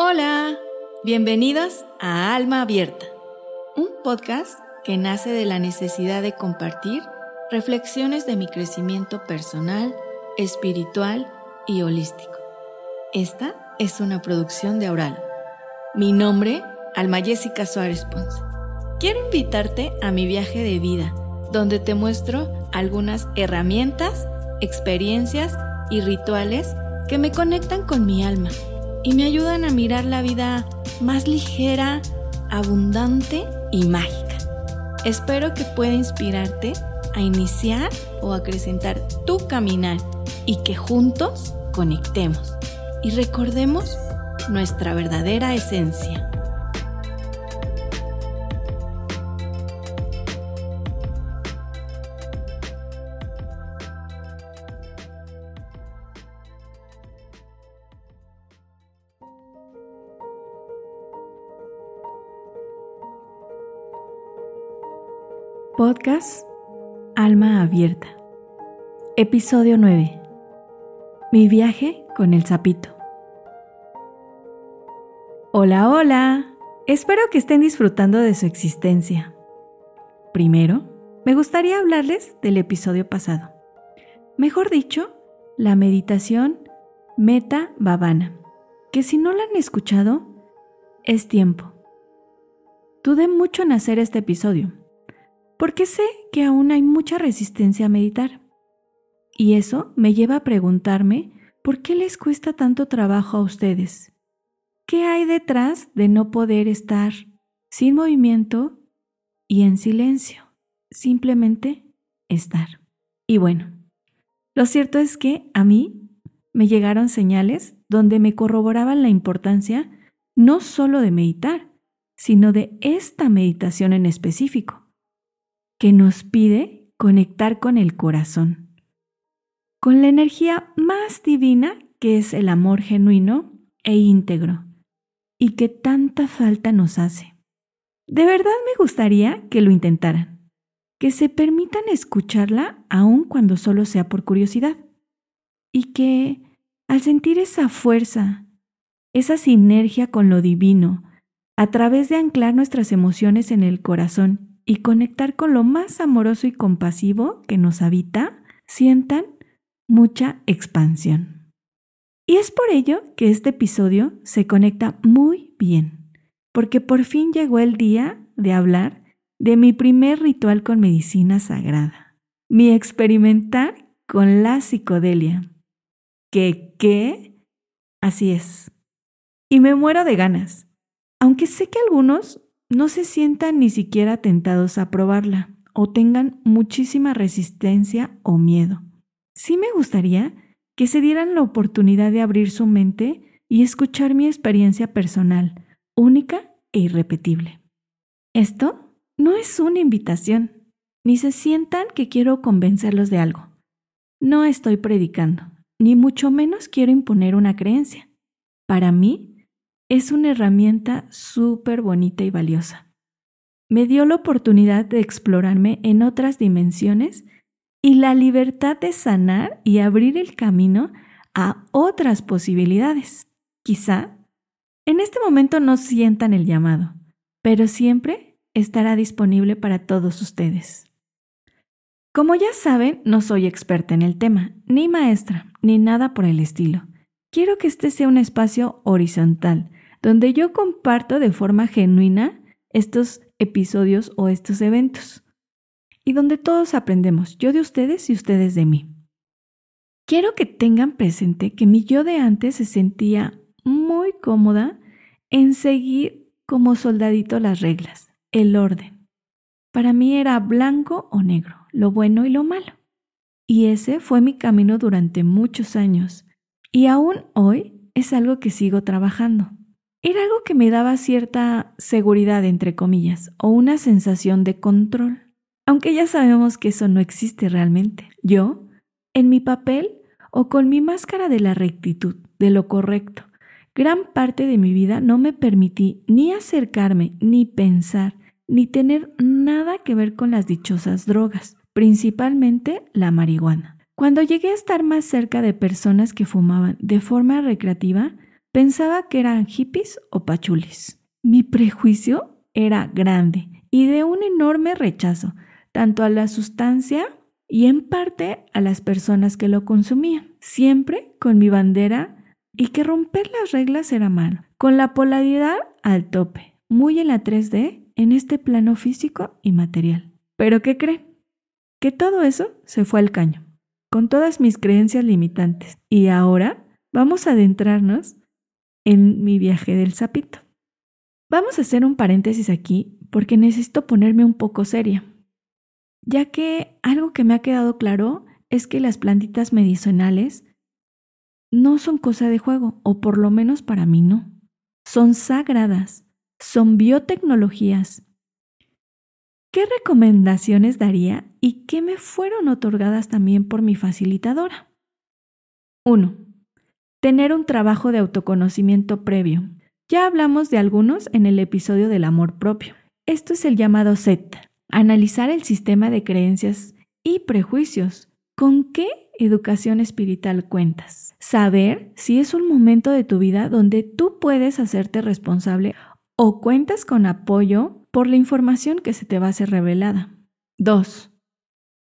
Hola, bienvenidos a Alma Abierta, un podcast que nace de la necesidad de compartir reflexiones de mi crecimiento personal, espiritual y holístico. Esta es una producción de Aural. Mi nombre, Alma Jessica Suárez Ponce. Quiero invitarte a mi viaje de vida, donde te muestro algunas herramientas, experiencias y rituales que me conectan con mi alma y me ayudan a mirar la vida más ligera, abundante y mágica. Espero que pueda inspirarte a iniciar o acrecentar tu caminar y que juntos conectemos y recordemos nuestra verdadera esencia. Podcast Alma Abierta. Episodio 9. Mi viaje con el sapito. Hola, hola. Espero que estén disfrutando de su existencia. Primero, me gustaría hablarles del episodio pasado. Mejor dicho, la meditación Meta Bhavana, que si no la han escuchado, es tiempo. Dudé mucho en hacer este episodio porque sé que aún hay mucha resistencia a meditar. Y eso me lleva a preguntarme por qué les cuesta tanto trabajo a ustedes. ¿Qué hay detrás de no poder estar sin movimiento y en silencio? Simplemente estar. Y bueno, lo cierto es que a mí me llegaron señales donde me corroboraban la importancia no solo de meditar, sino de esta meditación en específico que nos pide conectar con el corazón, con la energía más divina que es el amor genuino e íntegro, y que tanta falta nos hace. De verdad me gustaría que lo intentaran, que se permitan escucharla aun cuando solo sea por curiosidad, y que al sentir esa fuerza, esa sinergia con lo divino, a través de anclar nuestras emociones en el corazón y conectar con lo más amoroso y compasivo que nos habita, sientan mucha expansión. Y es por ello que este episodio se conecta muy bien, porque por fin llegó el día de hablar de mi primer ritual con medicina sagrada, mi experimentar con la psicodelia. ¿Qué qué? Así es. Y me muero de ganas, aunque sé que algunos no se sientan ni siquiera tentados a probarla o tengan muchísima resistencia o miedo. Sí me gustaría que se dieran la oportunidad de abrir su mente y escuchar mi experiencia personal, única e irrepetible. Esto no es una invitación, ni se sientan que quiero convencerlos de algo. No estoy predicando, ni mucho menos quiero imponer una creencia. Para mí, es una herramienta súper bonita y valiosa. Me dio la oportunidad de explorarme en otras dimensiones y la libertad de sanar y abrir el camino a otras posibilidades. Quizá en este momento no sientan el llamado, pero siempre estará disponible para todos ustedes. Como ya saben, no soy experta en el tema, ni maestra, ni nada por el estilo. Quiero que este sea un espacio horizontal, donde yo comparto de forma genuina estos episodios o estos eventos y donde todos aprendemos, yo de ustedes y ustedes de mí. Quiero que tengan presente que mi yo de antes se sentía muy cómoda en seguir como soldadito las reglas, el orden. Para mí era blanco o negro, lo bueno y lo malo. Y ese fue mi camino durante muchos años. Y aún hoy es algo que sigo trabajando. Era algo que me daba cierta seguridad, entre comillas, o una sensación de control. Aunque ya sabemos que eso no existe realmente. Yo, en mi papel o con mi máscara de la rectitud, de lo correcto, gran parte de mi vida no me permití ni acercarme, ni pensar, ni tener nada que ver con las dichosas drogas, principalmente la marihuana. Cuando llegué a estar más cerca de personas que fumaban de forma recreativa, Pensaba que eran hippies o pachules. Mi prejuicio era grande y de un enorme rechazo, tanto a la sustancia y en parte a las personas que lo consumían, siempre con mi bandera y que romper las reglas era malo, con la polaridad al tope, muy en la 3D, en este plano físico y material. Pero ¿qué cree? Que todo eso se fue al caño, con todas mis creencias limitantes. Y ahora vamos a adentrarnos en mi viaje del sapito. Vamos a hacer un paréntesis aquí porque necesito ponerme un poco seria, ya que algo que me ha quedado claro es que las plantitas medicinales no son cosa de juego, o por lo menos para mí no. Son sagradas, son biotecnologías. ¿Qué recomendaciones daría y qué me fueron otorgadas también por mi facilitadora? 1. Tener un trabajo de autoconocimiento previo. Ya hablamos de algunos en el episodio del amor propio. Esto es el llamado SET. Analizar el sistema de creencias y prejuicios. ¿Con qué educación espiritual cuentas? Saber si es un momento de tu vida donde tú puedes hacerte responsable o cuentas con apoyo por la información que se te va a ser revelada. 2.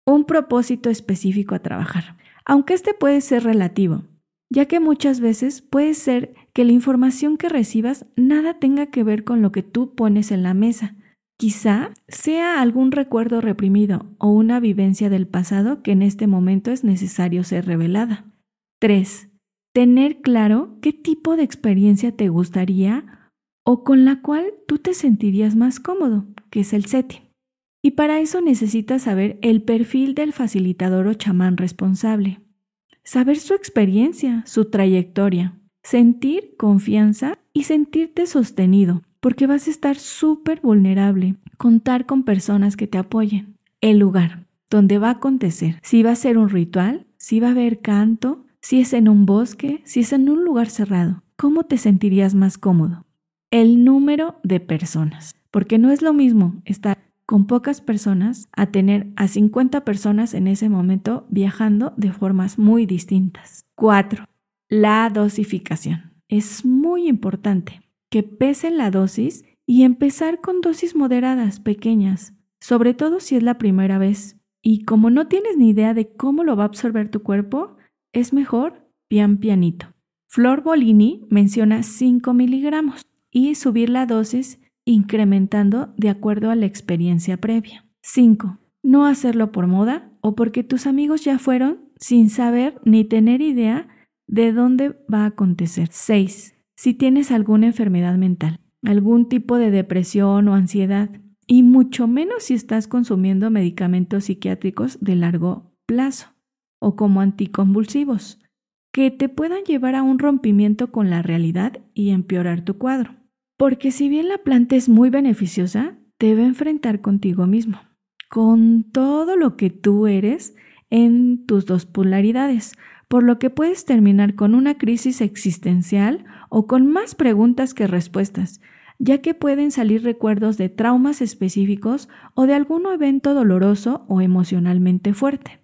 Un propósito específico a trabajar. Aunque este puede ser relativo, ya que muchas veces puede ser que la información que recibas nada tenga que ver con lo que tú pones en la mesa, Quizá sea algún recuerdo reprimido o una vivencia del pasado que en este momento es necesario ser revelada. 3. Tener claro qué tipo de experiencia te gustaría o con la cual tú te sentirías más cómodo, que es el setting. Y para eso necesitas saber el perfil del facilitador o chamán responsable. Saber su experiencia, su trayectoria, sentir confianza y sentirte sostenido, porque vas a estar súper vulnerable. Contar con personas que te apoyen. El lugar donde va a acontecer. Si va a ser un ritual, si va a haber canto, si es en un bosque, si es en un lugar cerrado. ¿Cómo te sentirías más cómodo? El número de personas. Porque no es lo mismo estar con pocas personas a tener a 50 personas en ese momento viajando de formas muy distintas. 4. La dosificación. Es muy importante que pesen la dosis y empezar con dosis moderadas, pequeñas, sobre todo si es la primera vez. Y como no tienes ni idea de cómo lo va a absorber tu cuerpo, es mejor pian pianito. Flor Bolini menciona 5 miligramos y subir la dosis incrementando de acuerdo a la experiencia previa. 5. No hacerlo por moda o porque tus amigos ya fueron sin saber ni tener idea de dónde va a acontecer. 6 si tienes alguna enfermedad mental, algún tipo de depresión o ansiedad, y mucho menos si estás consumiendo medicamentos psiquiátricos de largo plazo o como anticonvulsivos, que te puedan llevar a un rompimiento con la realidad y empeorar tu cuadro. Porque si bien la planta es muy beneficiosa, debe enfrentar contigo mismo, con todo lo que tú eres en tus dos polaridades, por lo que puedes terminar con una crisis existencial o con más preguntas que respuestas, ya que pueden salir recuerdos de traumas específicos o de algún evento doloroso o emocionalmente fuerte.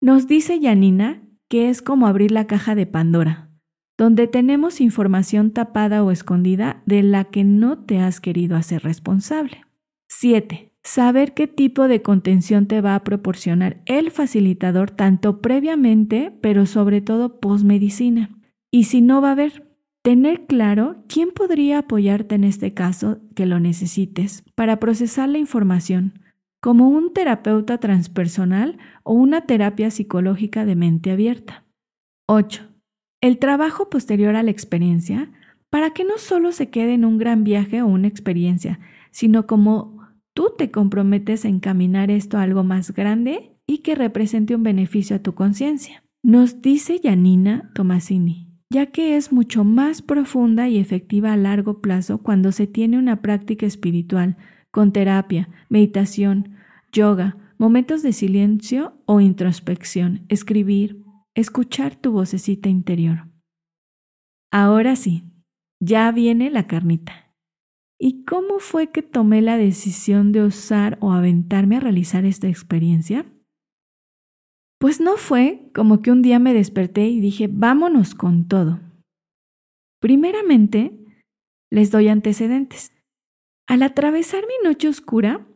Nos dice Yanina que es como abrir la caja de Pandora, donde tenemos información tapada o escondida de la que no te has querido hacer responsable. 7. Saber qué tipo de contención te va a proporcionar el facilitador tanto previamente, pero sobre todo postmedicina. Y si no va a haber, Tener claro quién podría apoyarte en este caso que lo necesites para procesar la información, como un terapeuta transpersonal o una terapia psicológica de mente abierta. 8. El trabajo posterior a la experiencia para que no solo se quede en un gran viaje o una experiencia, sino como tú te comprometes a encaminar esto a algo más grande y que represente un beneficio a tu conciencia. Nos dice Janina Tomasini ya que es mucho más profunda y efectiva a largo plazo cuando se tiene una práctica espiritual, con terapia, meditación, yoga, momentos de silencio o introspección, escribir, escuchar tu vocecita interior. Ahora sí, ya viene la carnita. ¿Y cómo fue que tomé la decisión de usar o aventarme a realizar esta experiencia? Pues no fue como que un día me desperté y dije, vámonos con todo. Primeramente, les doy antecedentes. Al atravesar mi noche oscura,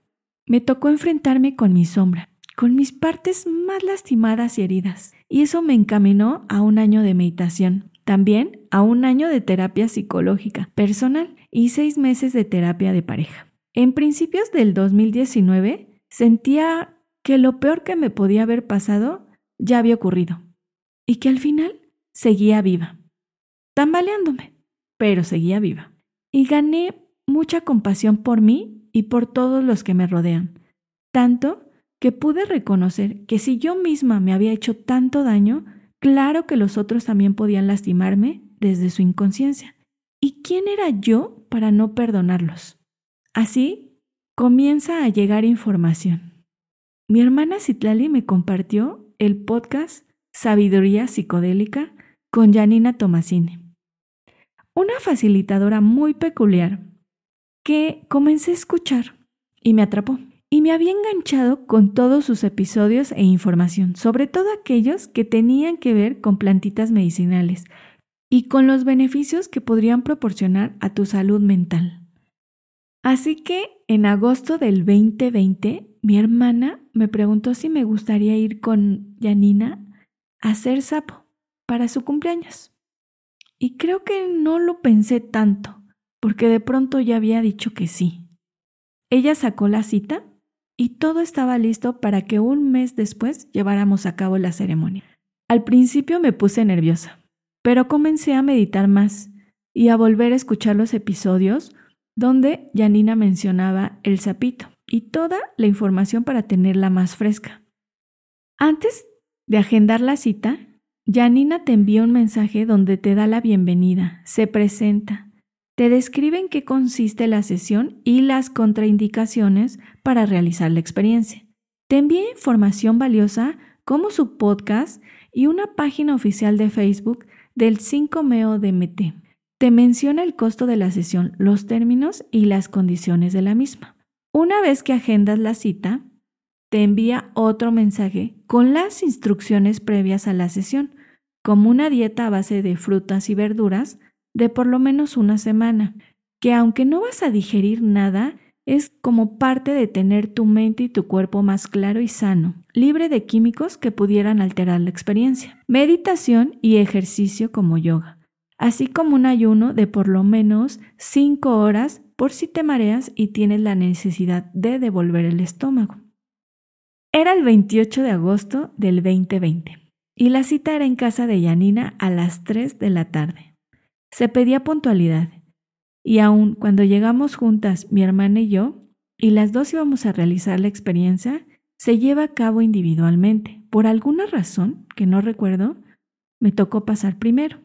me tocó enfrentarme con mi sombra, con mis partes más lastimadas y heridas, y eso me encaminó a un año de meditación, también a un año de terapia psicológica personal y seis meses de terapia de pareja. En principios del 2019 sentía que lo peor que me podía haber pasado ya había ocurrido y que al final seguía viva, tambaleándome, pero seguía viva. Y gané mucha compasión por mí y por todos los que me rodean, tanto que pude reconocer que si yo misma me había hecho tanto daño, claro que los otros también podían lastimarme desde su inconsciencia. ¿Y quién era yo para no perdonarlos? Así comienza a llegar información. Mi hermana Citlali me compartió el podcast Sabiduría Psicodélica con Janina Tomasini, una facilitadora muy peculiar que comencé a escuchar y me atrapó. Y me había enganchado con todos sus episodios e información, sobre todo aquellos que tenían que ver con plantitas medicinales y con los beneficios que podrían proporcionar a tu salud mental. Así que en agosto del 2020, mi hermana me preguntó si me gustaría ir con Janina a hacer sapo para su cumpleaños. Y creo que no lo pensé tanto porque de pronto ya había dicho que sí. Ella sacó la cita y todo estaba listo para que un mes después lleváramos a cabo la ceremonia. Al principio me puse nerviosa, pero comencé a meditar más y a volver a escuchar los episodios donde Janina mencionaba el sapito y toda la información para tenerla más fresca. Antes de agendar la cita, Janina te envía un mensaje donde te da la bienvenida, se presenta, te describen qué consiste la sesión y las contraindicaciones para realizar la experiencia. Te envía información valiosa como su podcast y una página oficial de Facebook del 5MEO DMT. Te menciona el costo de la sesión, los términos y las condiciones de la misma. Una vez que agendas la cita, te envía otro mensaje con las instrucciones previas a la sesión, como una dieta a base de frutas y verduras, de por lo menos una semana, que aunque no vas a digerir nada, es como parte de tener tu mente y tu cuerpo más claro y sano, libre de químicos que pudieran alterar la experiencia. Meditación y ejercicio como yoga, así como un ayuno de por lo menos 5 horas por si te mareas y tienes la necesidad de devolver el estómago. Era el 28 de agosto del 2020 y la cita era en casa de Yanina a las 3 de la tarde. Se pedía puntualidad. Y aun cuando llegamos juntas, mi hermana y yo, y las dos íbamos a realizar la experiencia, se lleva a cabo individualmente. Por alguna razón, que no recuerdo, me tocó pasar primero.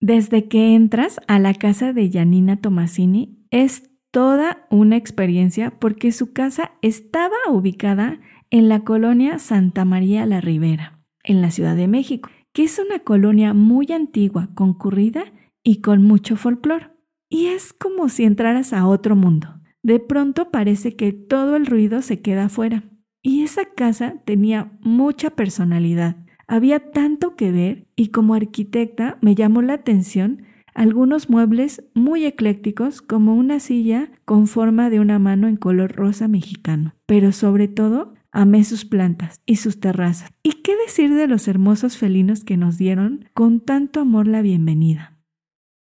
Desde que entras a la casa de Janina Tomasini, es toda una experiencia porque su casa estaba ubicada en la colonia Santa María la Ribera, en la Ciudad de México, que es una colonia muy antigua, concurrida y con mucho folclore. Y es como si entraras a otro mundo. De pronto parece que todo el ruido se queda afuera. Y esa casa tenía mucha personalidad. Había tanto que ver y como arquitecta me llamó la atención algunos muebles muy eclécticos como una silla con forma de una mano en color rosa mexicano. Pero sobre todo amé sus plantas y sus terrazas. ¿Y qué decir de los hermosos felinos que nos dieron con tanto amor la bienvenida?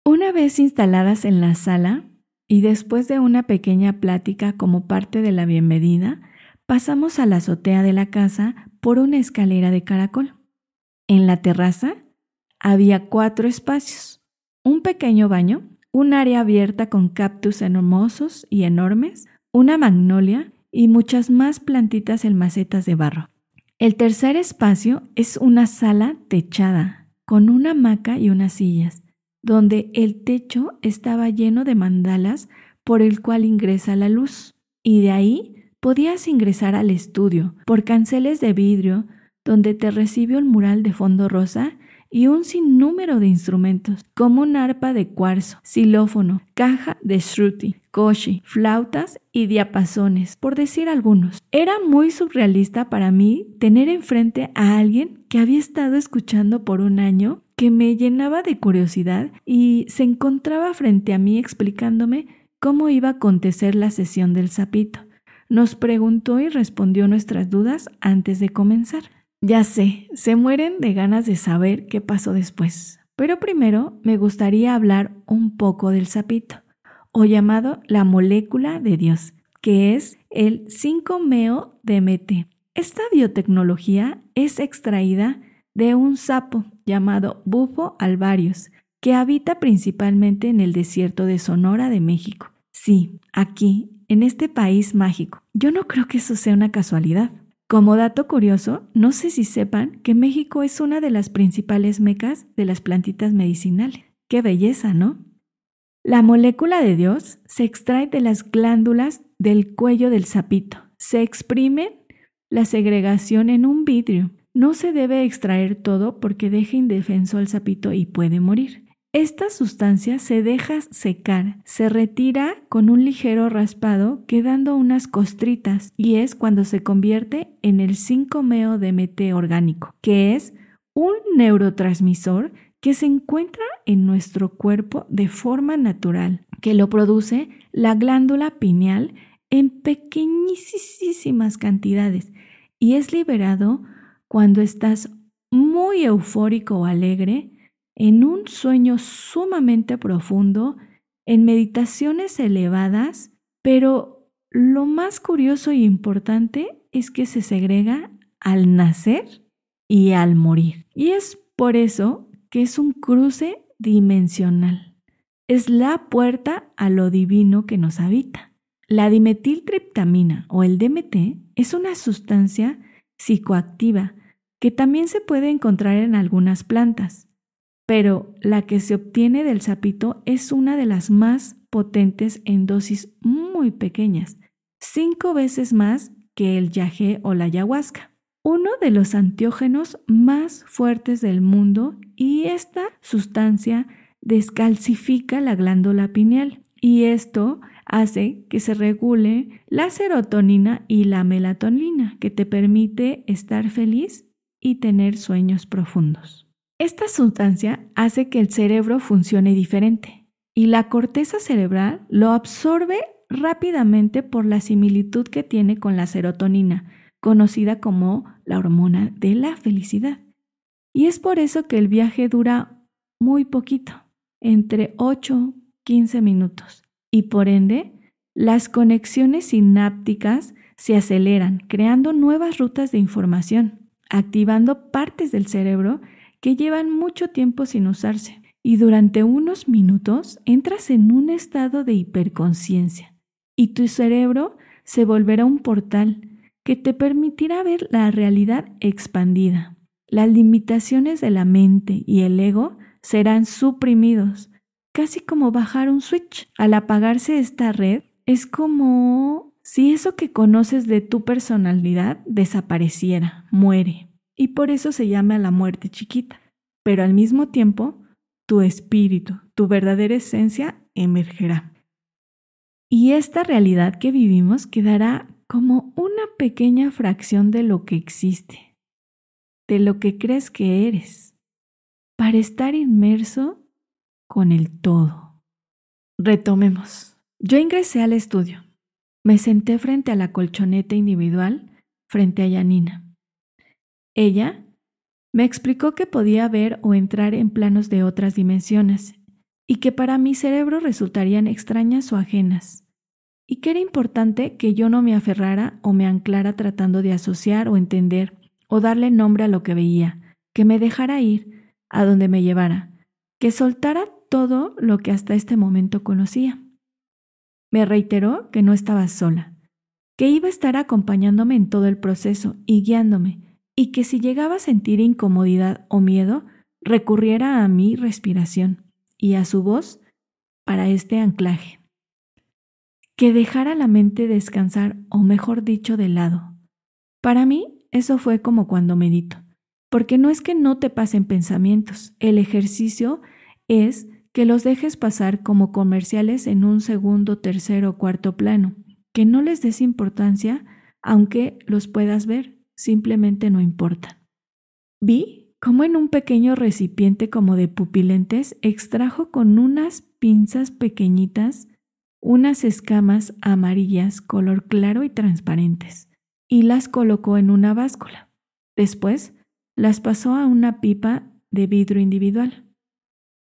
Una vez instaladas en la sala y después de una pequeña plática como parte de la bienvenida, pasamos a la azotea de la casa por una escalera de caracol. En la terraza había cuatro espacios, un pequeño baño, un área abierta con cactus hermosos y enormes, una magnolia y muchas más plantitas en macetas de barro. El tercer espacio es una sala techada, con una hamaca y unas sillas donde el techo estaba lleno de mandalas por el cual ingresa la luz. Y de ahí podías ingresar al estudio por canceles de vidrio donde te recibe un mural de fondo rosa y un sinnúmero de instrumentos, como un arpa de cuarzo, xilófono, caja de shruti, koshi, flautas y diapasones, por decir algunos. Era muy surrealista para mí tener enfrente a alguien que había estado escuchando por un año que me llenaba de curiosidad y se encontraba frente a mí explicándome cómo iba a acontecer la sesión del sapito. Nos preguntó y respondió nuestras dudas antes de comenzar. Ya sé, se mueren de ganas de saber qué pasó después, pero primero me gustaría hablar un poco del sapito, o llamado la molécula de Dios, que es el 5-meo-DMT. Esta biotecnología es extraída de un sapo llamado Bufo alvarius, que habita principalmente en el desierto de Sonora de México. Sí, aquí, en este país mágico. Yo no creo que eso sea una casualidad. Como dato curioso, no sé si sepan que México es una de las principales mecas de las plantitas medicinales. ¡Qué belleza, ¿no? La molécula de Dios se extrae de las glándulas del cuello del sapito. Se exprime la segregación en un vidrio. No se debe extraer todo porque deja indefenso al sapito y puede morir. Esta sustancia se deja secar, se retira con un ligero raspado quedando unas costritas y es cuando se convierte en el 5-meo-DMT orgánico, que es un neurotransmisor que se encuentra en nuestro cuerpo de forma natural, que lo produce la glándula pineal en pequeñísimas cantidades y es liberado cuando estás muy eufórico o alegre, en un sueño sumamente profundo, en meditaciones elevadas, pero lo más curioso y importante es que se segrega al nacer y al morir. Y es por eso que es un cruce dimensional. Es la puerta a lo divino que nos habita. La dimetiltriptamina o el DMT es una sustancia psicoactiva que también se puede encontrar en algunas plantas, pero la que se obtiene del sapito es una de las más potentes en dosis muy pequeñas, cinco veces más que el yagé o la ayahuasca. Uno de los antiógenos más fuertes del mundo y esta sustancia descalcifica la glándula pineal y esto hace que se regule la serotonina y la melatonina, que te permite estar feliz y tener sueños profundos. Esta sustancia hace que el cerebro funcione diferente y la corteza cerebral lo absorbe rápidamente por la similitud que tiene con la serotonina, conocida como la hormona de la felicidad. Y es por eso que el viaje dura muy poquito, entre 8 15 minutos y por ende las conexiones sinápticas se aceleran, creando nuevas rutas de información, activando partes del cerebro que llevan mucho tiempo sin usarse. Y durante unos minutos entras en un estado de hiperconciencia y tu cerebro se volverá un portal que te permitirá ver la realidad expandida. Las limitaciones de la mente y el ego serán suprimidos casi como bajar un switch. Al apagarse esta red, es como si eso que conoces de tu personalidad desapareciera, muere. Y por eso se llama la muerte chiquita. Pero al mismo tiempo, tu espíritu, tu verdadera esencia emergerá. Y esta realidad que vivimos quedará como una pequeña fracción de lo que existe, de lo que crees que eres, para estar inmerso con el todo. Retomemos. Yo ingresé al estudio. Me senté frente a la colchoneta individual, frente a Yanina. Ella me explicó que podía ver o entrar en planos de otras dimensiones y que para mi cerebro resultarían extrañas o ajenas, y que era importante que yo no me aferrara o me anclara tratando de asociar o entender o darle nombre a lo que veía, que me dejara ir a donde me llevara, que soltara todo lo que hasta este momento conocía. Me reiteró que no estaba sola, que iba a estar acompañándome en todo el proceso y guiándome, y que si llegaba a sentir incomodidad o miedo, recurriera a mi respiración y a su voz para este anclaje. Que dejara la mente descansar, o mejor dicho, de lado. Para mí, eso fue como cuando medito, porque no es que no te pasen pensamientos, el ejercicio es que los dejes pasar como comerciales en un segundo, tercero o cuarto plano, que no les des importancia, aunque los puedas ver, simplemente no importa. Vi como en un pequeño recipiente como de pupilentes, extrajo con unas pinzas pequeñitas unas escamas amarillas color claro y transparentes y las colocó en una báscula. Después las pasó a una pipa de vidrio individual.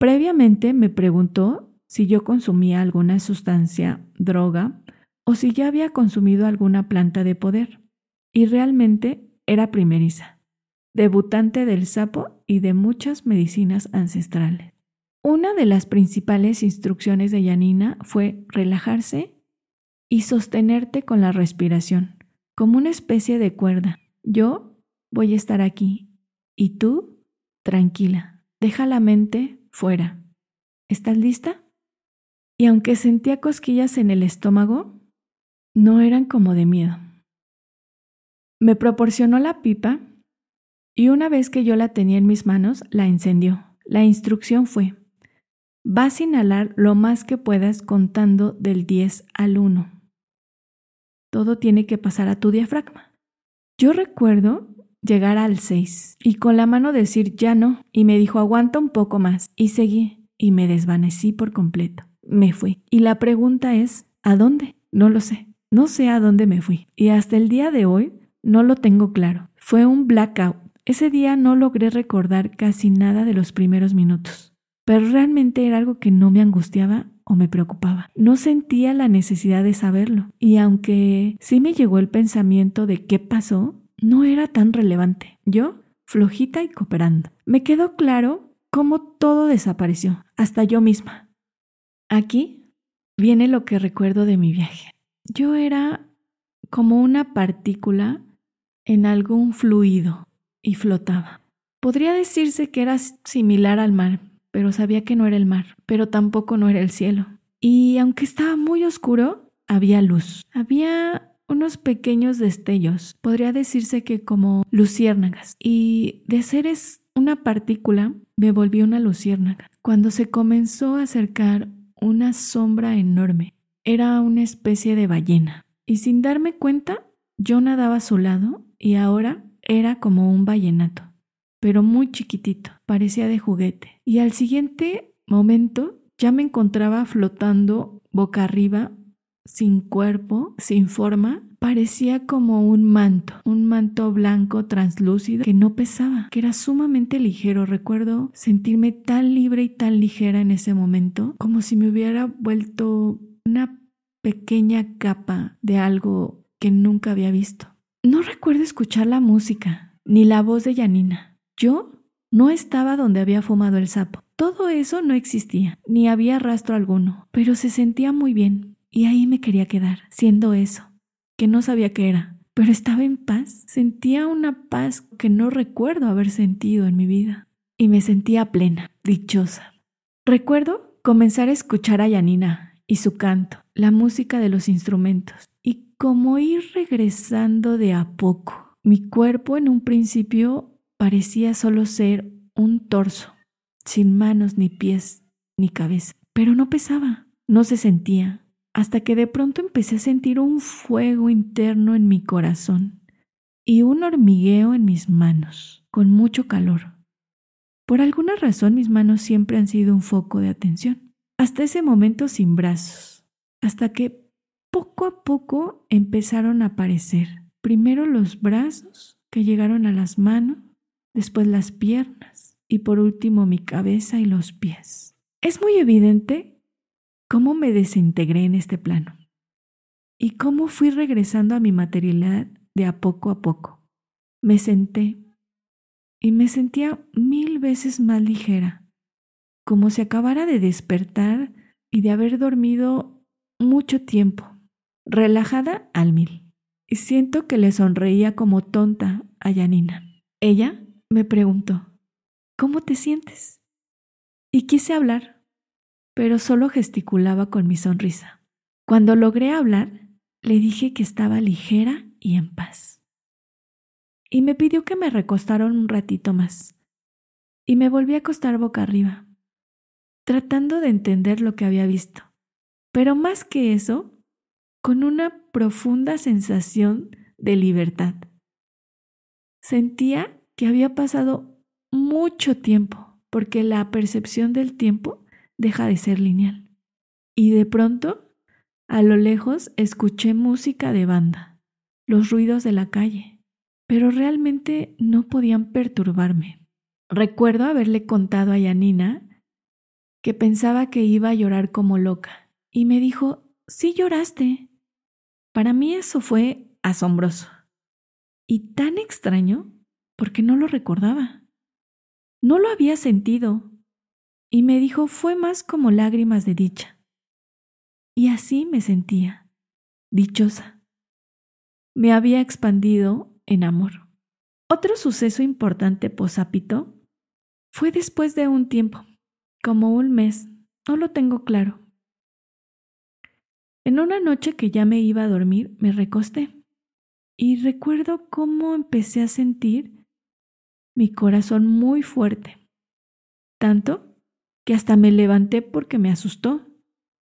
Previamente me preguntó si yo consumía alguna sustancia, droga, o si ya había consumido alguna planta de poder. Y realmente era primeriza, debutante del sapo y de muchas medicinas ancestrales. Una de las principales instrucciones de Yanina fue relajarse y sostenerte con la respiración, como una especie de cuerda. Yo voy a estar aquí y tú, tranquila, deja la mente fuera. ¿Estás lista? Y aunque sentía cosquillas en el estómago, no eran como de miedo. Me proporcionó la pipa y una vez que yo la tenía en mis manos, la encendió. La instrucción fue, vas a inhalar lo más que puedas contando del 10 al 1. Todo tiene que pasar a tu diafragma. Yo recuerdo llegar al 6 y con la mano decir ya no y me dijo aguanta un poco más y seguí y me desvanecí por completo. Me fui. Y la pregunta es, ¿a dónde? No lo sé. No sé a dónde me fui. Y hasta el día de hoy no lo tengo claro. Fue un blackout. Ese día no logré recordar casi nada de los primeros minutos. Pero realmente era algo que no me angustiaba o me preocupaba. No sentía la necesidad de saberlo. Y aunque sí me llegó el pensamiento de qué pasó, no era tan relevante. Yo, flojita y cooperando. Me quedó claro cómo todo desapareció, hasta yo misma. Aquí viene lo que recuerdo de mi viaje. Yo era como una partícula en algún fluido y flotaba. Podría decirse que era similar al mar, pero sabía que no era el mar, pero tampoco no era el cielo. Y aunque estaba muy oscuro, había luz. Había unos pequeños destellos, podría decirse que como luciérnagas. Y de ser es una partícula, me volví una luciérnaga. Cuando se comenzó a acercar una sombra enorme, era una especie de ballena. Y sin darme cuenta, yo nadaba a su lado y ahora era como un ballenato, pero muy chiquitito, parecía de juguete. Y al siguiente momento ya me encontraba flotando boca arriba sin cuerpo, sin forma, parecía como un manto, un manto blanco translúcido que no pesaba, que era sumamente ligero. Recuerdo sentirme tan libre y tan ligera en ese momento, como si me hubiera vuelto una pequeña capa de algo que nunca había visto. No recuerdo escuchar la música, ni la voz de Yanina. Yo no estaba donde había fumado el sapo. Todo eso no existía, ni había rastro alguno, pero se sentía muy bien, y ahí me quería quedar, siendo eso, que no sabía qué era, pero estaba en paz. Sentía una paz que no recuerdo haber sentido en mi vida. Y me sentía plena, dichosa. Recuerdo comenzar a escuchar a Yanina y su canto, la música de los instrumentos, y como ir regresando de a poco. Mi cuerpo en un principio parecía solo ser un torso, sin manos ni pies ni cabeza, pero no pesaba, no se sentía, hasta que de pronto empecé a sentir un fuego interno en mi corazón y un hormigueo en mis manos, con mucho calor. Por alguna razón mis manos siempre han sido un foco de atención, hasta ese momento sin brazos, hasta que poco a poco empezaron a aparecer, primero los brazos que llegaron a las manos, después las piernas y por último mi cabeza y los pies. Es muy evidente cómo me desintegré en este plano y cómo fui regresando a mi materialidad de a poco a poco. Me senté y me sentía mil veces más ligera, como si acabara de despertar y de haber dormido mucho tiempo, relajada al mil. Y siento que le sonreía como tonta a Yanina. Ella me preguntó, ¿cómo te sientes? Y quise hablar, pero solo gesticulaba con mi sonrisa. Cuando logré hablar, le dije que estaba ligera y en paz. Y me pidió que me recostara un ratito más. Y me volví a acostar boca arriba, tratando de entender lo que había visto. Pero más que eso, con una profunda sensación de libertad. Sentía que había pasado mucho tiempo, porque la percepción del tiempo deja de ser lineal. Y de pronto, a lo lejos, escuché música de banda, los ruidos de la calle, pero realmente no podían perturbarme. Recuerdo haberle contado a Yanina que pensaba que iba a llorar como loca, y me dijo, sí lloraste. Para mí eso fue asombroso y tan extraño porque no lo recordaba. No lo había sentido y me dijo fue más como lágrimas de dicha. Y así me sentía, dichosa. Me había expandido en amor. Otro suceso importante posápito fue después de un tiempo, como un mes, no lo tengo claro. En una noche que ya me iba a dormir, me recosté y recuerdo cómo empecé a sentir mi corazón muy fuerte, tanto que hasta me levanté porque me asustó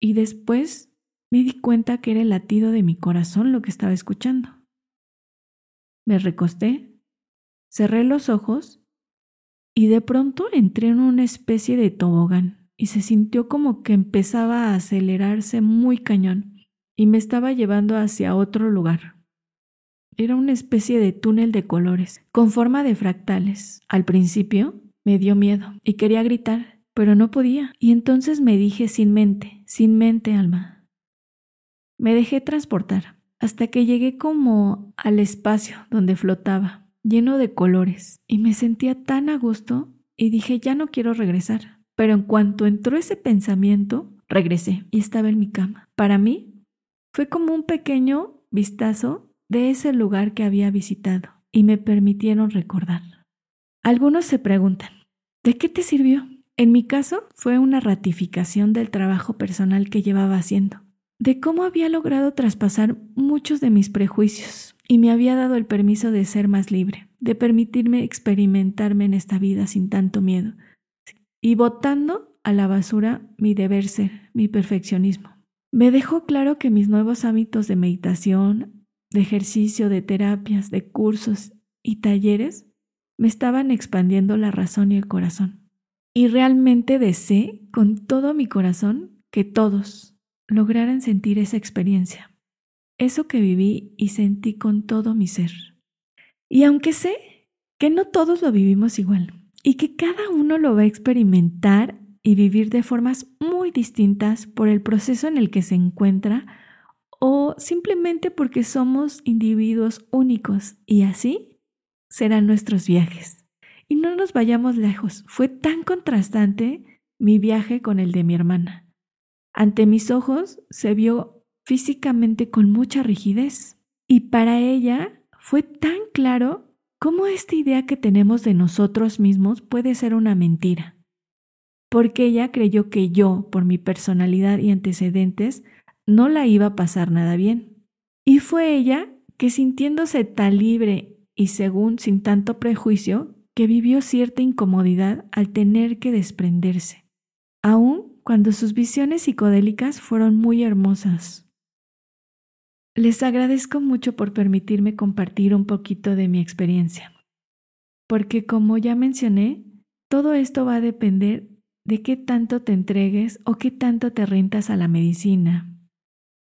y después me di cuenta que era el latido de mi corazón lo que estaba escuchando. Me recosté, cerré los ojos y de pronto entré en una especie de tobogán y se sintió como que empezaba a acelerarse muy cañón y me estaba llevando hacia otro lugar. Era una especie de túnel de colores, con forma de fractales. Al principio me dio miedo y quería gritar, pero no podía. Y entonces me dije sin mente, sin mente, alma. Me dejé transportar hasta que llegué como al espacio donde flotaba, lleno de colores, y me sentía tan a gusto y dije ya no quiero regresar. Pero en cuanto entró ese pensamiento, regresé y estaba en mi cama. Para mí fue como un pequeño vistazo de ese lugar que había visitado y me permitieron recordar. Algunos se preguntan, ¿de qué te sirvió? En mi caso fue una ratificación del trabajo personal que llevaba haciendo, de cómo había logrado traspasar muchos de mis prejuicios y me había dado el permiso de ser más libre, de permitirme experimentarme en esta vida sin tanto miedo, y botando a la basura mi deber ser, mi perfeccionismo. Me dejó claro que mis nuevos hábitos de meditación, de ejercicio, de terapias, de cursos y talleres me estaban expandiendo la razón y el corazón. Y realmente deseé con todo mi corazón que todos lograran sentir esa experiencia, eso que viví y sentí con todo mi ser. Y aunque sé que no todos lo vivimos igual y que cada uno lo va a experimentar y vivir de formas muy distintas por el proceso en el que se encuentra, o simplemente porque somos individuos únicos y así serán nuestros viajes. Y no nos vayamos lejos, fue tan contrastante mi viaje con el de mi hermana. Ante mis ojos se vio físicamente con mucha rigidez y para ella fue tan claro cómo esta idea que tenemos de nosotros mismos puede ser una mentira. Porque ella creyó que yo, por mi personalidad y antecedentes, no la iba a pasar nada bien. Y fue ella que sintiéndose tan libre y según sin tanto prejuicio, que vivió cierta incomodidad al tener que desprenderse, aun cuando sus visiones psicodélicas fueron muy hermosas. Les agradezco mucho por permitirme compartir un poquito de mi experiencia, porque como ya mencioné, todo esto va a depender de qué tanto te entregues o qué tanto te rentas a la medicina,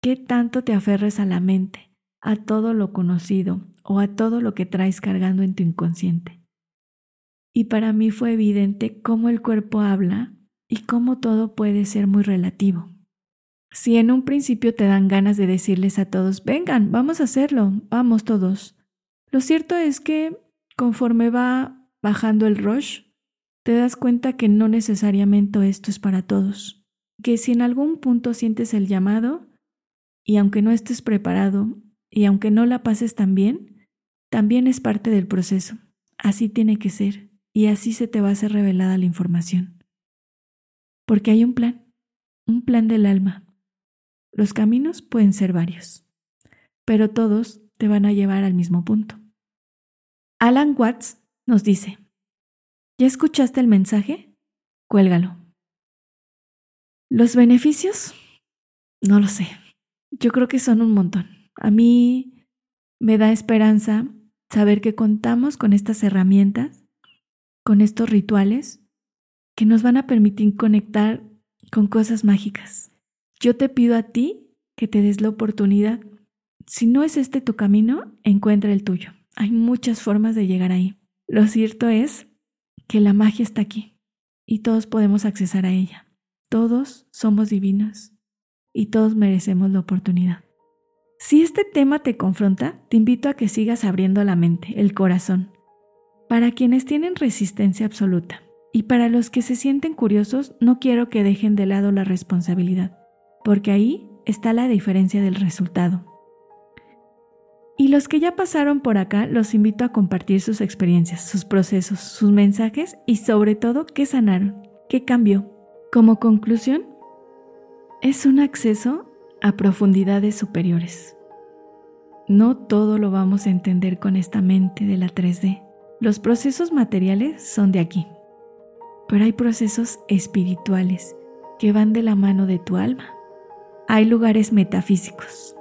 ¿Qué tanto te aferres a la mente, a todo lo conocido o a todo lo que traes cargando en tu inconsciente? Y para mí fue evidente cómo el cuerpo habla y cómo todo puede ser muy relativo. Si en un principio te dan ganas de decirles a todos, vengan, vamos a hacerlo, vamos todos. Lo cierto es que conforme va bajando el rush, te das cuenta que no necesariamente esto es para todos, que si en algún punto sientes el llamado, y aunque no estés preparado y aunque no la pases tan bien, también es parte del proceso. Así tiene que ser y así se te va a ser revelada la información. Porque hay un plan, un plan del alma. Los caminos pueden ser varios, pero todos te van a llevar al mismo punto. Alan Watts nos dice, ¿ya escuchaste el mensaje? Cuélgalo. ¿Los beneficios? No lo sé. Yo creo que son un montón. A mí me da esperanza saber que contamos con estas herramientas con estos rituales que nos van a permitir conectar con cosas mágicas. Yo te pido a ti que te des la oportunidad. Si no es este tu camino, encuentra el tuyo. Hay muchas formas de llegar ahí. Lo cierto es que la magia está aquí y todos podemos accesar a ella. Todos somos divinos y todos merecemos la oportunidad. Si este tema te confronta, te invito a que sigas abriendo la mente, el corazón, para quienes tienen resistencia absoluta y para los que se sienten curiosos, no quiero que dejen de lado la responsabilidad, porque ahí está la diferencia del resultado. Y los que ya pasaron por acá, los invito a compartir sus experiencias, sus procesos, sus mensajes y sobre todo qué sanaron, qué cambió. Como conclusión, es un acceso a profundidades superiores. No todo lo vamos a entender con esta mente de la 3D. Los procesos materiales son de aquí, pero hay procesos espirituales que van de la mano de tu alma. Hay lugares metafísicos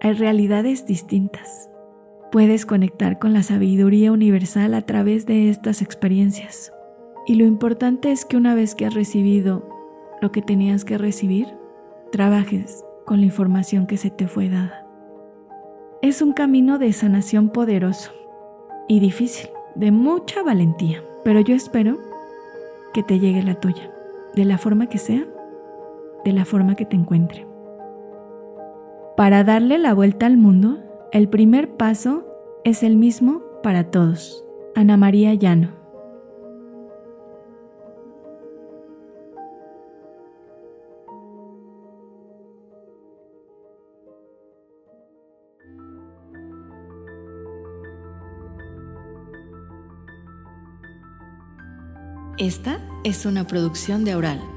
hay realidades distintas. Puedes conectar con la sabiduría universal a través de estas experiencias. Y lo importante es que una vez que has recibido lo que tenías que recibir, trabajes con la información que se te fue dada. Es un camino de sanación poderoso y difícil, de mucha valentía, pero yo espero que te llegue la tuya, de la forma que sea, de la forma que te encuentre. Para darle la vuelta al mundo, el primer paso es el mismo para todos. Ana María Llano. Esta es una producción de Oral.